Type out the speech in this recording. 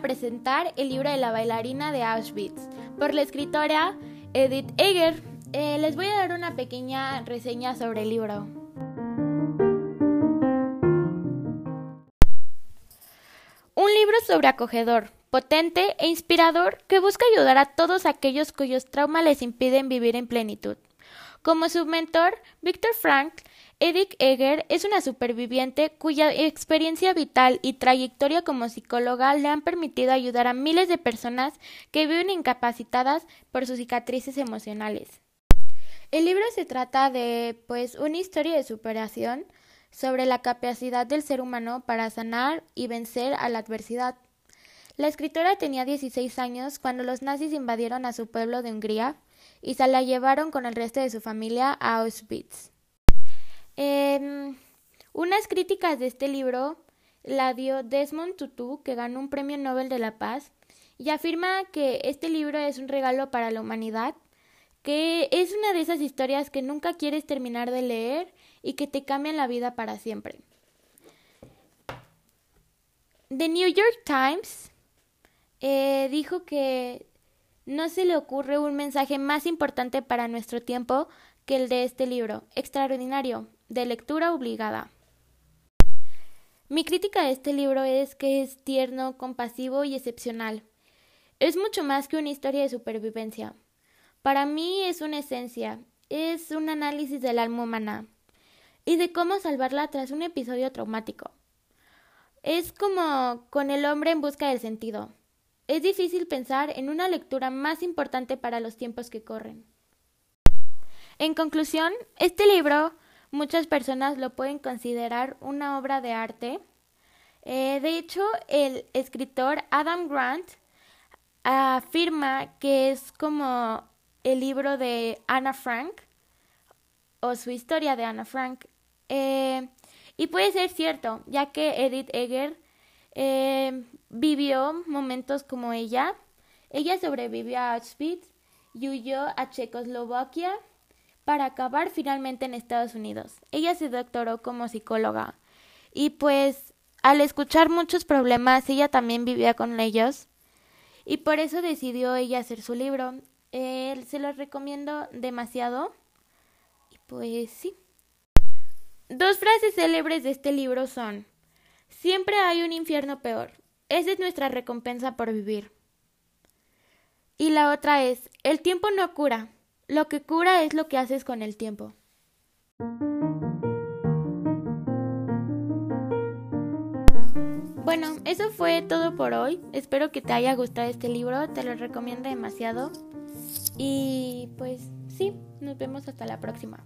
presentar el libro de la bailarina de Auschwitz por la escritora Edith Eger. Eh, les voy a dar una pequeña reseña sobre el libro. Un libro sobreacogedor, potente e inspirador que busca ayudar a todos aquellos cuyos traumas les impiden vivir en plenitud. Como su mentor, Viktor Frank, Edith Eger es una superviviente cuya experiencia vital y trayectoria como psicóloga le han permitido ayudar a miles de personas que viven incapacitadas por sus cicatrices emocionales. El libro se trata de, pues, una historia de superación sobre la capacidad del ser humano para sanar y vencer a la adversidad. La escritora tenía 16 años cuando los nazis invadieron a su pueblo de Hungría y se la llevaron con el resto de su familia a Auschwitz. Em, unas críticas de este libro la dio Desmond Tutu, que ganó un premio Nobel de la Paz, y afirma que este libro es un regalo para la humanidad, que es una de esas historias que nunca quieres terminar de leer y que te cambian la vida para siempre. The New York Times eh, dijo que no se le ocurre un mensaje más importante para nuestro tiempo que el de este libro, extraordinario, de lectura obligada. Mi crítica de este libro es que es tierno, compasivo y excepcional. Es mucho más que una historia de supervivencia. Para mí es una esencia, es un análisis del alma humana y de cómo salvarla tras un episodio traumático. Es como con el hombre en busca del sentido. Es difícil pensar en una lectura más importante para los tiempos que corren. En conclusión, este libro Muchas personas lo pueden considerar una obra de arte. Eh, de hecho, el escritor Adam Grant afirma que es como el libro de Anna Frank o su historia de Anna Frank. Eh, y puede ser cierto, ya que Edith Eger eh, vivió momentos como ella. Ella sobrevivió a Auschwitz y huyó a Checoslovaquia para acabar finalmente en Estados Unidos. Ella se doctoró como psicóloga y pues al escuchar muchos problemas ella también vivía con ellos y por eso decidió ella hacer su libro. se lo recomiendo demasiado y pues sí. Dos frases célebres de este libro son Siempre hay un infierno peor. Esa es nuestra recompensa por vivir. Y la otra es El tiempo no cura, lo que cura es lo que haces con el tiempo. Bueno, eso fue todo por hoy. Espero que te haya gustado este libro, te lo recomiendo demasiado. Y pues sí, nos vemos hasta la próxima.